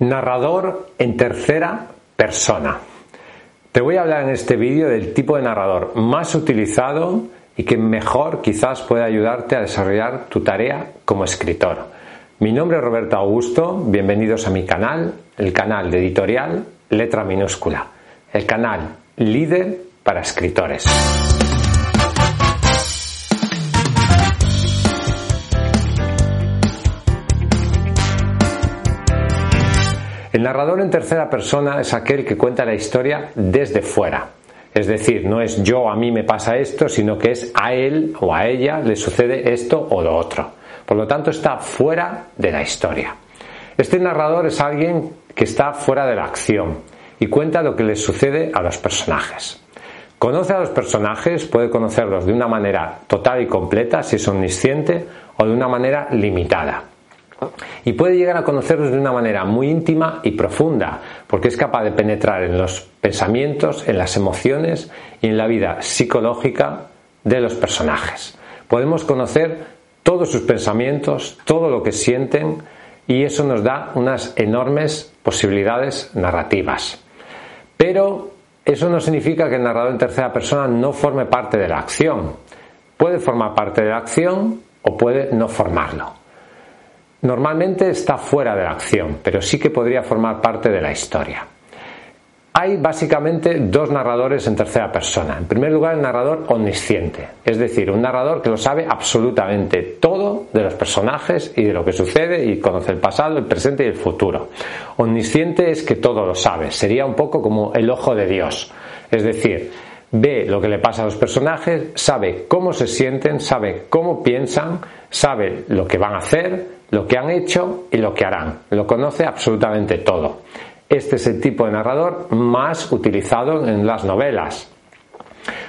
Narrador en tercera persona. Te voy a hablar en este vídeo del tipo de narrador más utilizado y que mejor quizás puede ayudarte a desarrollar tu tarea como escritor. Mi nombre es Roberto Augusto, bienvenidos a mi canal, el canal de editorial Letra Minúscula, el canal líder para escritores. El narrador en tercera persona es aquel que cuenta la historia desde fuera. Es decir, no es yo a mí me pasa esto, sino que es a él o a ella le sucede esto o lo otro. Por lo tanto, está fuera de la historia. Este narrador es alguien que está fuera de la acción y cuenta lo que le sucede a los personajes. Conoce a los personajes, puede conocerlos de una manera total y completa, si es omnisciente, o de una manera limitada. Y puede llegar a conocerlos de una manera muy íntima y profunda, porque es capaz de penetrar en los pensamientos, en las emociones y en la vida psicológica de los personajes. Podemos conocer todos sus pensamientos, todo lo que sienten, y eso nos da unas enormes posibilidades narrativas. Pero eso no significa que el narrador en tercera persona no forme parte de la acción. Puede formar parte de la acción o puede no formarlo. Normalmente está fuera de la acción, pero sí que podría formar parte de la historia. Hay básicamente dos narradores en tercera persona. En primer lugar, el narrador omnisciente, es decir, un narrador que lo sabe absolutamente todo de los personajes y de lo que sucede y conoce el pasado, el presente y el futuro. Omnisciente es que todo lo sabe, sería un poco como el ojo de Dios, es decir, ve lo que le pasa a los personajes, sabe cómo se sienten, sabe cómo piensan, sabe lo que van a hacer, lo que han hecho y lo que harán. Lo conoce absolutamente todo. Este es el tipo de narrador más utilizado en las novelas,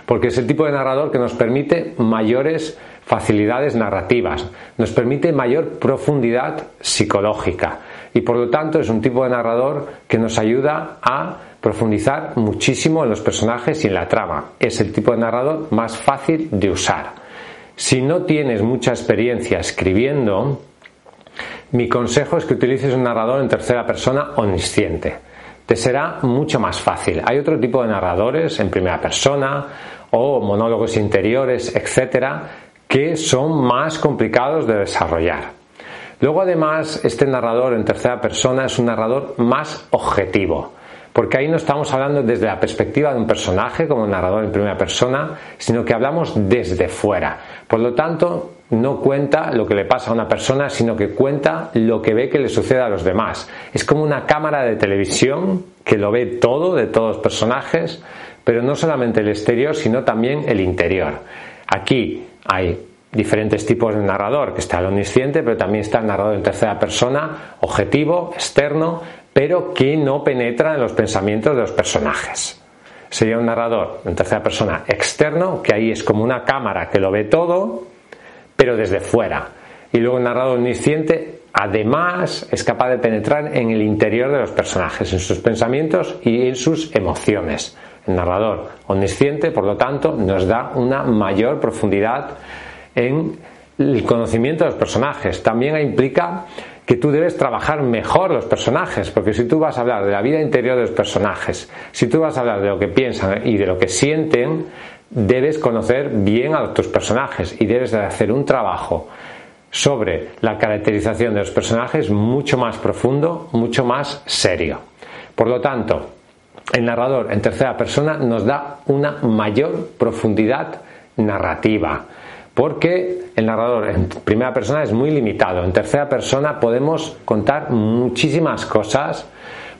porque es el tipo de narrador que nos permite mayores facilidades narrativas, nos permite mayor profundidad psicológica y por lo tanto es un tipo de narrador que nos ayuda a profundizar muchísimo en los personajes y en la trama. Es el tipo de narrador más fácil de usar. Si no tienes mucha experiencia escribiendo, mi consejo es que utilices un narrador en tercera persona omnisciente. Te será mucho más fácil. Hay otro tipo de narradores en primera persona o monólogos interiores, etcétera, que son más complicados de desarrollar. Luego, además, este narrador en tercera persona es un narrador más objetivo porque ahí no estamos hablando desde la perspectiva de un personaje como narrador en primera persona, sino que hablamos desde fuera. Por lo tanto, no cuenta lo que le pasa a una persona, sino que cuenta lo que ve que le sucede a los demás. Es como una cámara de televisión que lo ve todo de todos los personajes, pero no solamente el exterior, sino también el interior. Aquí hay diferentes tipos de narrador, que está el omnisciente, pero también está el narrador en tercera persona, objetivo, externo, pero que no penetra en los pensamientos de los personajes. Sería un narrador en tercera persona externo, que ahí es como una cámara que lo ve todo, pero desde fuera. Y luego el narrador omnisciente, además, es capaz de penetrar en el interior de los personajes, en sus pensamientos y en sus emociones. El narrador omnisciente, por lo tanto, nos da una mayor profundidad en el conocimiento de los personajes. También implica que tú debes trabajar mejor los personajes, porque si tú vas a hablar de la vida interior de los personajes, si tú vas a hablar de lo que piensan y de lo que sienten, debes conocer bien a tus personajes y debes de hacer un trabajo sobre la caracterización de los personajes mucho más profundo, mucho más serio. Por lo tanto, el narrador en tercera persona nos da una mayor profundidad narrativa porque el narrador en primera persona es muy limitado. En tercera persona podemos contar muchísimas cosas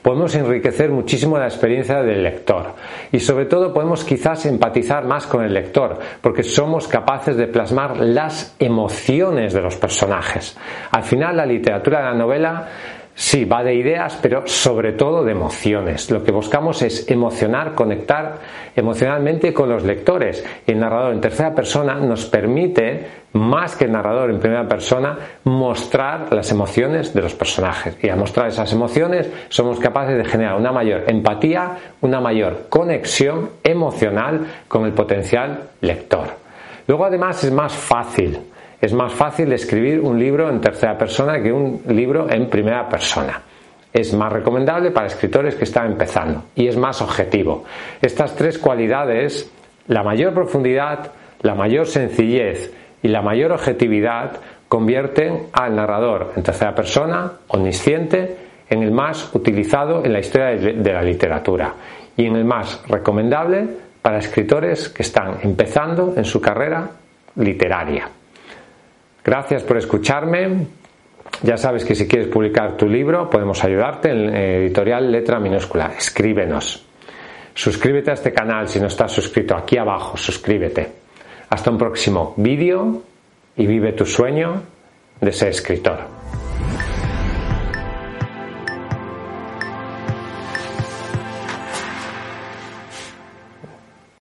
podemos enriquecer muchísimo la experiencia del lector y sobre todo podemos quizás empatizar más con el lector porque somos capaces de plasmar las emociones de los personajes. Al final la literatura de la novela Sí, va de ideas, pero sobre todo de emociones. Lo que buscamos es emocionar, conectar emocionalmente con los lectores. El narrador en tercera persona nos permite, más que el narrador en primera persona, mostrar las emociones de los personajes. Y al mostrar esas emociones somos capaces de generar una mayor empatía, una mayor conexión emocional con el potencial lector. Luego además es más fácil es más fácil escribir un libro en tercera persona que un libro en primera persona. Es más recomendable para escritores que están empezando y es más objetivo. Estas tres cualidades, la mayor profundidad, la mayor sencillez y la mayor objetividad, convierten al narrador en tercera persona, omnisciente, en el más utilizado en la historia de la literatura y en el más recomendable para escritores que están empezando en su carrera literaria. Gracias por escucharme. Ya sabes que si quieres publicar tu libro podemos ayudarte en editorial letra minúscula. Escríbenos. Suscríbete a este canal si no estás suscrito. Aquí abajo, suscríbete. Hasta un próximo vídeo y vive tu sueño de ser escritor.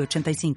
85